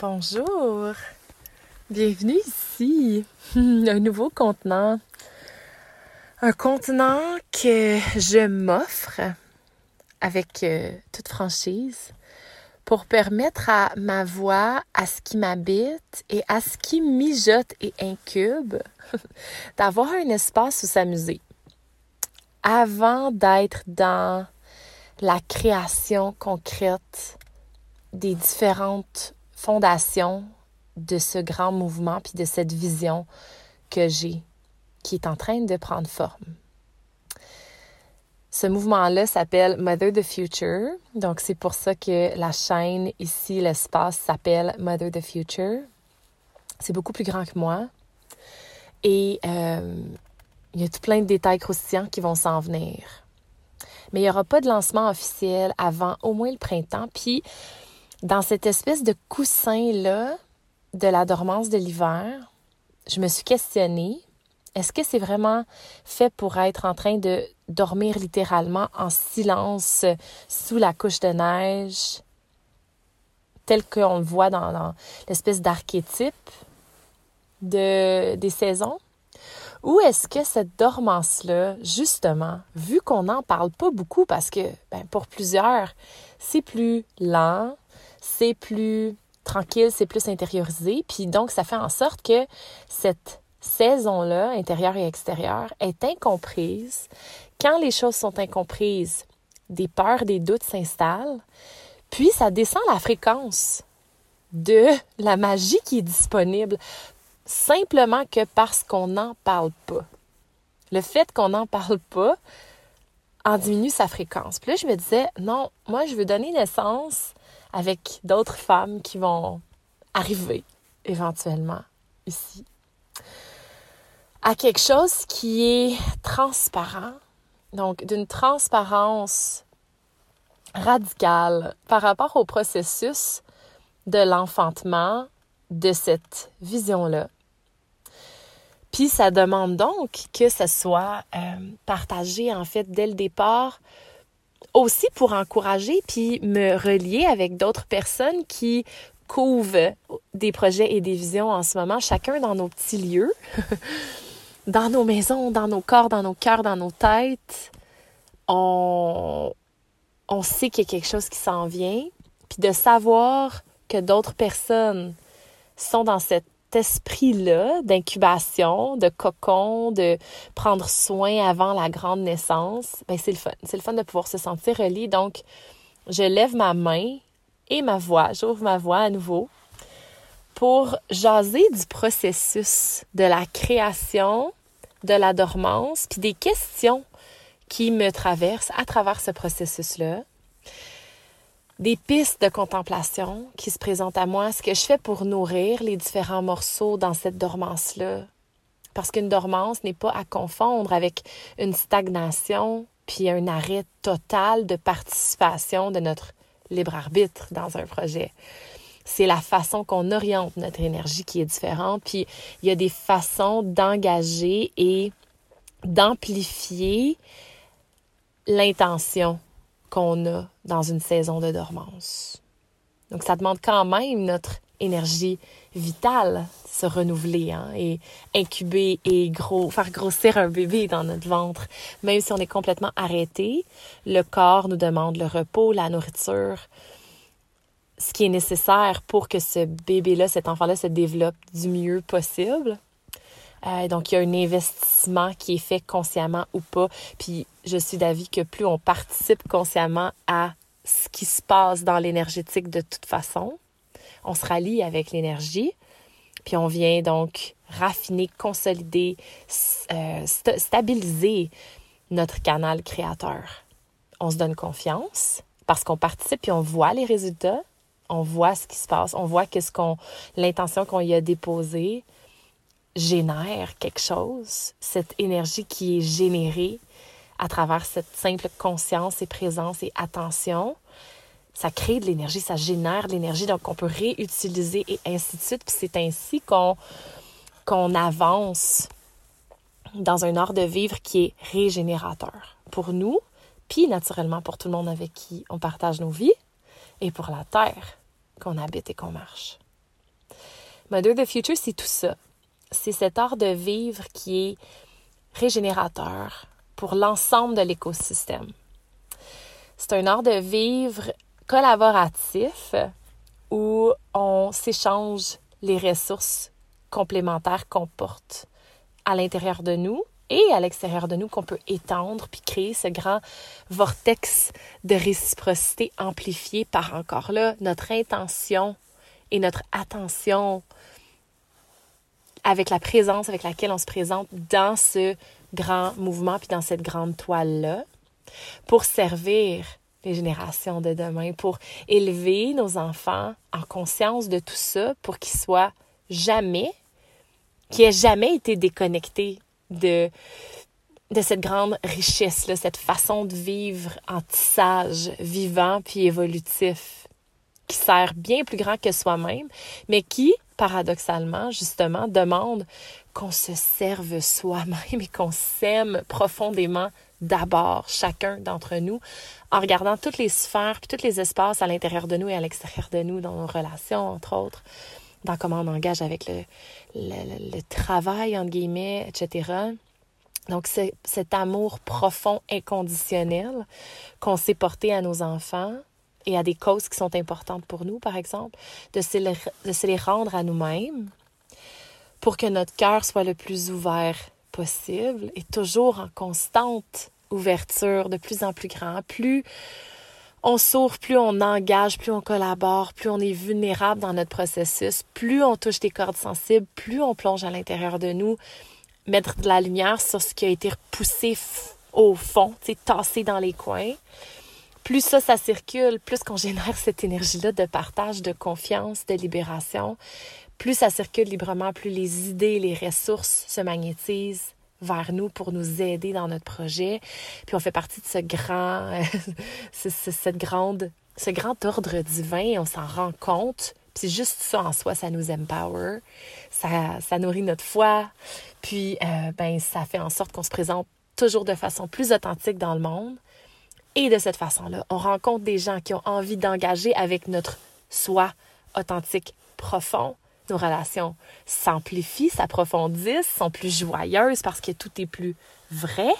Bonjour, bienvenue ici. Un nouveau contenant. Un contenant que je m'offre avec euh, toute franchise pour permettre à ma voix, à ce qui m'habite et à ce qui mijote et incube d'avoir un espace où s'amuser. Avant d'être dans la création concrète des différentes fondation de ce grand mouvement puis de cette vision que j'ai qui est en train de prendre forme. Ce mouvement-là s'appelle Mother the Future. Donc, c'est pour ça que la chaîne ici, l'espace, s'appelle Mother the Future. C'est beaucoup plus grand que moi. Et euh, il y a tout plein de détails croustillants qui vont s'en venir. Mais il n'y aura pas de lancement officiel avant au moins le printemps. Puis, dans cette espèce de coussin-là de la dormance de l'hiver, je me suis questionnée, est-ce que c'est vraiment fait pour être en train de dormir littéralement en silence sous la couche de neige, tel qu'on le voit dans, l'espèce d'archétype de, des saisons? Ou est-ce que cette dormance-là, justement, vu qu'on n'en parle pas beaucoup parce que ben, pour plusieurs, c'est plus lent, c'est plus tranquille, c'est plus intériorisé. Puis donc, ça fait en sorte que cette saison-là, intérieure et extérieure, est incomprise. Quand les choses sont incomprises, des peurs, des doutes s'installent. Puis, ça descend la fréquence de la magie qui est disponible simplement que parce qu'on n'en parle pas. Le fait qu'on n'en parle pas en diminue sa fréquence. Puis là, je me disais, non, moi, je veux donner naissance avec d'autres femmes qui vont arriver éventuellement ici à quelque chose qui est transparent, donc d'une transparence radicale par rapport au processus de l'enfantement de cette vision-là. Puis ça demande donc que ce soit euh, partagé en fait dès le départ aussi pour encourager puis me relier avec d'autres personnes qui couvrent des projets et des visions en ce moment, chacun dans nos petits lieux, dans nos maisons, dans nos corps, dans nos cœurs, dans nos têtes. On, on sait qu'il y a quelque chose qui s'en vient, puis de savoir que d'autres personnes sont dans cette esprit-là d'incubation, de cocon, de prendre soin avant la grande naissance, ben c'est le fun. C'est le fun de pouvoir se sentir relié. Donc, je lève ma main et ma voix, j'ouvre ma voix à nouveau pour jaser du processus de la création, de la dormance, puis des questions qui me traversent à travers ce processus-là des pistes de contemplation qui se présentent à moi, ce que je fais pour nourrir les différents morceaux dans cette dormance-là? Parce qu'une dormance n'est pas à confondre avec une stagnation puis un arrêt total de participation de notre libre arbitre dans un projet. C'est la façon qu'on oriente notre énergie qui est différente. Puis il y a des façons d'engager et d'amplifier l'intention qu'on a dans une saison de dormance. Donc, ça demande quand même notre énergie vitale se renouveler hein, et incuber et gros, faire grossir un bébé dans notre ventre. Même si on est complètement arrêté, le corps nous demande le repos, la nourriture, ce qui est nécessaire pour que ce bébé-là, cet enfant-là se développe du mieux possible. Euh, donc, il y a un investissement qui est fait consciemment ou pas. Puis, je suis d'avis que plus on participe consciemment à ce qui se passe dans l'énergétique de toute façon, on se rallie avec l'énergie. Puis, on vient donc raffiner, consolider, euh, stabiliser notre canal créateur. On se donne confiance parce qu'on participe et on voit les résultats, on voit ce qui se passe, on voit qu'est-ce qu'on, l'intention qu'on y a déposée, génère quelque chose, cette énergie qui est générée à travers cette simple conscience et présence et attention, ça crée de l'énergie, ça génère de l'énergie, donc on peut réutiliser et ainsi de suite. Puis c'est ainsi qu'on avance dans un art de vivre qui est régénérateur pour nous, puis naturellement pour tout le monde avec qui on partage nos vies, et pour la terre qu'on habite et qu'on marche. Mother the Future, c'est tout ça. C'est cet art de vivre qui est régénérateur pour l'ensemble de l'écosystème. C'est un art de vivre collaboratif où on s'échange les ressources complémentaires qu'on porte à l'intérieur de nous et à l'extérieur de nous qu'on peut étendre puis créer ce grand vortex de réciprocité amplifié par encore là notre intention et notre attention avec la présence avec laquelle on se présente dans ce grand mouvement puis dans cette grande toile là pour servir les générations de demain, pour élever nos enfants en conscience de tout ça, pour qu'ils soient jamais, qu'ils aient jamais été déconnectés de, de cette grande richesse-là, cette façon de vivre en tissage vivant puis évolutif, qui sert bien plus grand que soi-même, mais qui, paradoxalement, justement, demande qu'on se serve soi-même et qu'on s'aime profondément d'abord, chacun d'entre nous, en regardant toutes les sphères puis tous les espaces à l'intérieur de nous et à l'extérieur de nous, dans nos relations, entre autres, dans comment on engage avec le, le, travail, entre guillemets, etc. Donc, cet amour profond, inconditionnel qu'on sait porter à nos enfants et à des causes qui sont importantes pour nous, par exemple, de se les, de se les rendre à nous-mêmes pour que notre cœur soit le plus ouvert possible et toujours en constante ouverture, de plus en plus grand. Plus on s'ouvre, plus on engage, plus on collabore, plus on est vulnérable dans notre processus, plus on touche des cordes sensibles, plus on plonge à l'intérieur de nous, mettre de la lumière sur ce qui a été repoussé au fond, tassé dans les coins. Plus ça, ça circule, plus qu'on génère cette énergie-là de partage, de confiance, de libération, plus ça circule librement, plus les idées, les ressources se magnétisent vers nous pour nous aider dans notre projet. Puis on fait partie de ce grand, cette grande, ce grand ordre divin, on s'en rend compte. Puis juste ça en soi, ça nous empower, ça, ça nourrit notre foi. Puis euh, ben ça fait en sorte qu'on se présente toujours de façon plus authentique dans le monde. Et de cette façon-là, on rencontre des gens qui ont envie d'engager avec notre soi authentique profond, nos relations s'amplifient, s'approfondissent, sont plus joyeuses parce que tout est plus vrai.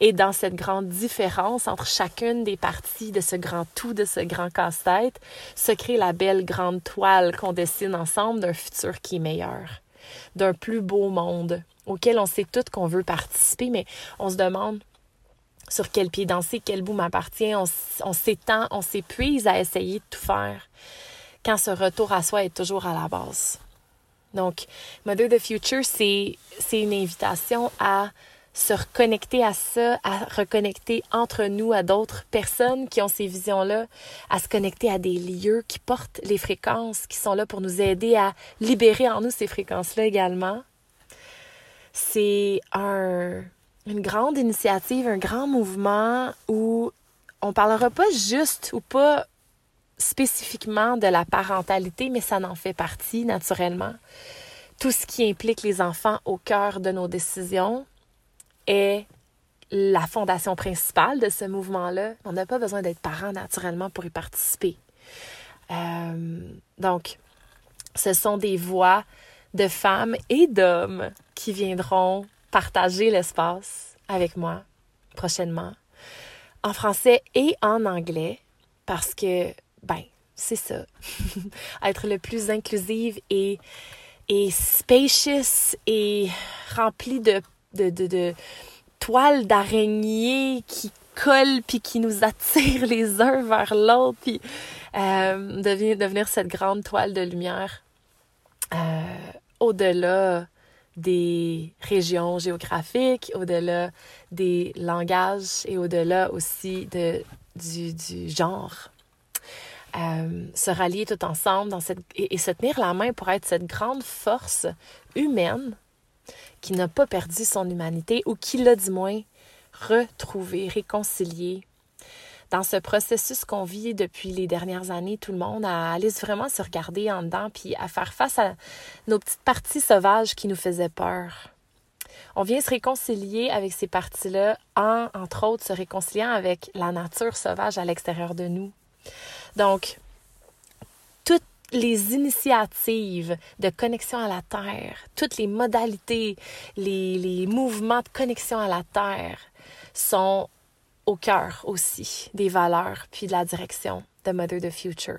Et dans cette grande différence entre chacune des parties de ce grand tout, de ce grand casse-tête, se crée la belle grande toile qu'on dessine ensemble d'un futur qui est meilleur, d'un plus beau monde auquel on sait toutes qu'on veut participer, mais on se demande sur quel pied danser, quel bout m'appartient, on, s'étend, on s'épuise à essayer de tout faire quand ce retour à soi est toujours à la base. Donc, Mother the Future, c'est une invitation à se reconnecter à ça, à reconnecter entre nous à d'autres personnes qui ont ces visions-là, à se connecter à des lieux qui portent les fréquences, qui sont là pour nous aider à libérer en nous ces fréquences-là également. C'est un, une grande initiative, un grand mouvement où on parlera pas juste ou pas spécifiquement de la parentalité, mais ça n'en fait partie naturellement. Tout ce qui implique les enfants au cœur de nos décisions est la fondation principale de ce mouvement-là. On n'a pas besoin d'être parent naturellement pour y participer. Euh, donc, ce sont des voix de femmes et d'hommes qui viendront partager l'espace avec moi prochainement, en français et en anglais, parce que ben, c'est ça. Être le plus inclusive et, et spacious et rempli de, de, de, toiles d'araignée qui collent puis qui nous attirent les uns vers l'autre puis euh, devenir, devenir cette grande toile de lumière euh, au-delà des régions géographiques, au-delà des langages et au-delà aussi de, du, du genre. Euh, se rallier tout ensemble dans cette, et, se tenir la main pour être cette grande force humaine qui n'a pas perdu son humanité ou qui l'a du moins retrouvé, réconcilié. Dans ce processus qu'on vit depuis les dernières années, tout le monde, à aller vraiment se regarder en dedans puis à faire face à nos petites parties sauvages qui nous faisaient peur. On vient se réconcilier avec ces parties-là en, entre autres, se réconciliant avec la nature sauvage à l'extérieur de nous. Donc, toutes les initiatives de connexion à la Terre, toutes les modalités, les, les mouvements de connexion à la Terre sont au cœur aussi des valeurs puis de la direction de Mother the Future.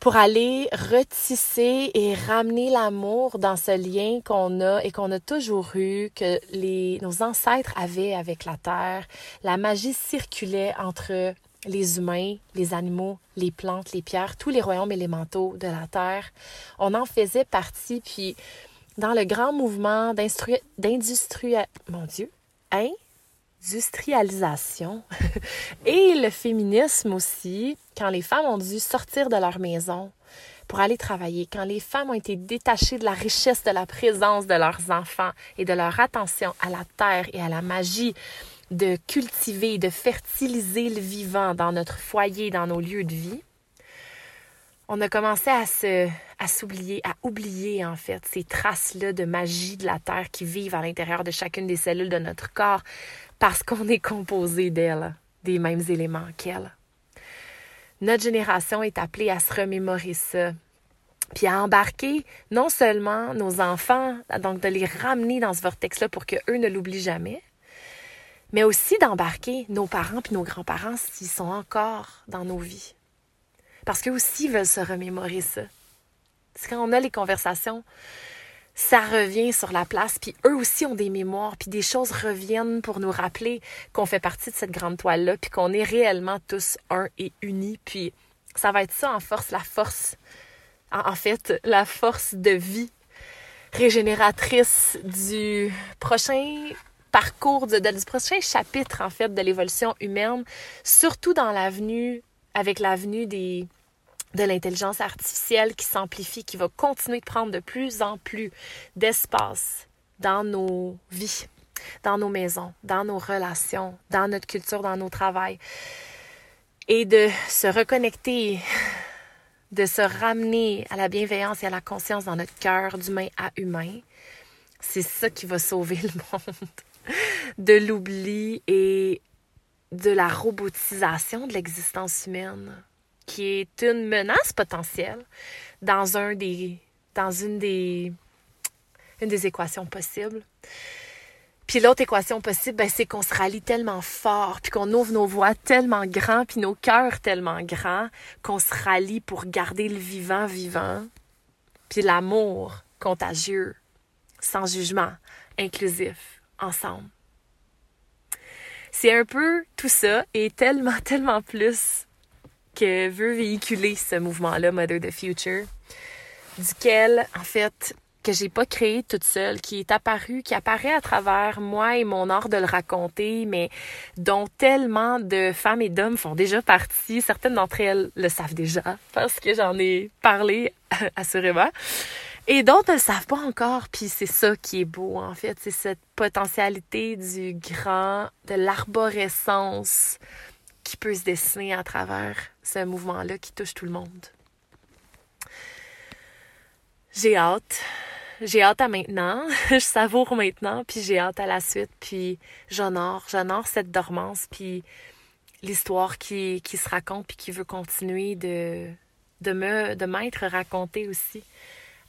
Pour aller retisser et ramener l'amour dans ce lien qu'on a et qu'on a toujours eu, que les, nos ancêtres avaient avec la Terre. La magie circulait entre les humains, les animaux, les plantes, les pierres, tous les royaumes élémentaux de la Terre. On en faisait partie, puis dans le grand mouvement d'industrie... Mon Dieu, hein? Industrialisation et le féminisme aussi, quand les femmes ont dû sortir de leur maison pour aller travailler, quand les femmes ont été détachées de la richesse de la présence de leurs enfants et de leur attention à la terre et à la magie de cultiver, de fertiliser le vivant dans notre foyer, dans nos lieux de vie, on a commencé à se, à s'oublier, à oublier en fait ces traces-là de magie de la terre qui vivent à l'intérieur de chacune des cellules de notre corps, parce qu'on est composé d'elle, des mêmes éléments qu'elle. Notre génération est appelée à se remémorer ça, puis à embarquer non seulement nos enfants, donc de les ramener dans ce vortex-là pour qu'eux ne l'oublient jamais, mais aussi d'embarquer nos parents puis nos grands-parents s'ils sont encore dans nos vies. Parce qu'eux aussi veulent se remémorer ça. C'est quand on a les conversations ça revient sur la place, puis eux aussi ont des mémoires, puis des choses reviennent pour nous rappeler qu'on fait partie de cette grande toile-là, puis qu'on est réellement tous un et unis, puis ça va être ça en force, la force, en fait, la force de vie régénératrice du prochain parcours, du prochain chapitre, en fait, de l'évolution humaine, surtout dans l'avenue, avec l'avenue des de l'intelligence artificielle qui s'amplifie, qui va continuer de prendre de plus en plus d'espace dans nos vies, dans nos maisons, dans nos relations, dans notre culture, dans nos travails. Et de se reconnecter, de se ramener à la bienveillance et à la conscience dans notre cœur d'humain à humain. C'est ça qui va sauver le monde de l'oubli et de la robotisation de l'existence humaine qui est une menace potentielle dans un des dans une des une des équations possibles. Puis l'autre équation possible, ben, c'est qu'on se rallie tellement fort, puis qu'on ouvre nos voix tellement grands, puis nos cœurs tellement grands, qu'on se rallie pour garder le vivant vivant, puis l'amour contagieux, sans jugement, inclusif, ensemble. C'est un peu tout ça et tellement, tellement plus que veut véhiculer ce mouvement-là, Mother the Future, duquel, en fait, que j'ai pas créé toute seule, qui est apparu, qui apparaît à travers moi et mon art de le raconter, mais dont tellement de femmes et d'hommes font déjà partie. Certaines d'entre elles le savent déjà parce que j'en ai parlé assurément. Et d'autres ne le savent pas encore, puis c'est ça qui est beau en fait, c'est cette potentialité du grand, de l'arborescence qui peut se dessiner à travers ce mouvement-là qui touche tout le monde. J'ai hâte. J'ai hâte à maintenant. je savoure maintenant, puis j'ai hâte à la suite, puis j'honore, j'honore cette dormance, puis l'histoire qui, qui se raconte, puis qui veut continuer de, me de m'être racontée aussi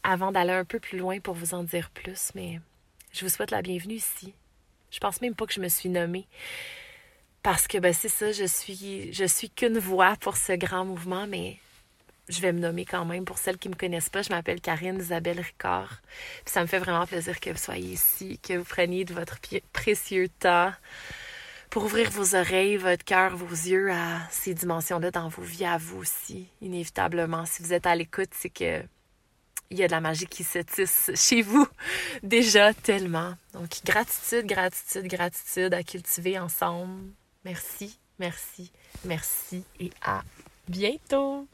avant d'aller un peu plus loin pour vous en dire plus. Mais je vous souhaite la bienvenue ici. Je pense même pas que je me suis nommée parce que ben c'est ça, je suis je suis qu'une voix pour ce grand mouvement, mais je vais me nommer quand même pour celles qui me connaissent pas. Je m'appelle Karine Isabelle Ricard. Puis ça me fait vraiment plaisir que vous soyez ici, que vous preniez de votre précieux temps pour ouvrir vos oreilles, votre cœur, vos yeux à ces dimensions-là dans vos vies, à vous aussi, inévitablement. Si vous êtes à l'écoute, c'est que il y a de la magie qui se tisse chez vous déjà tellement. Donc, gratitude, gratitude, gratitude à cultiver ensemble. Merci, merci, merci et à bientôt.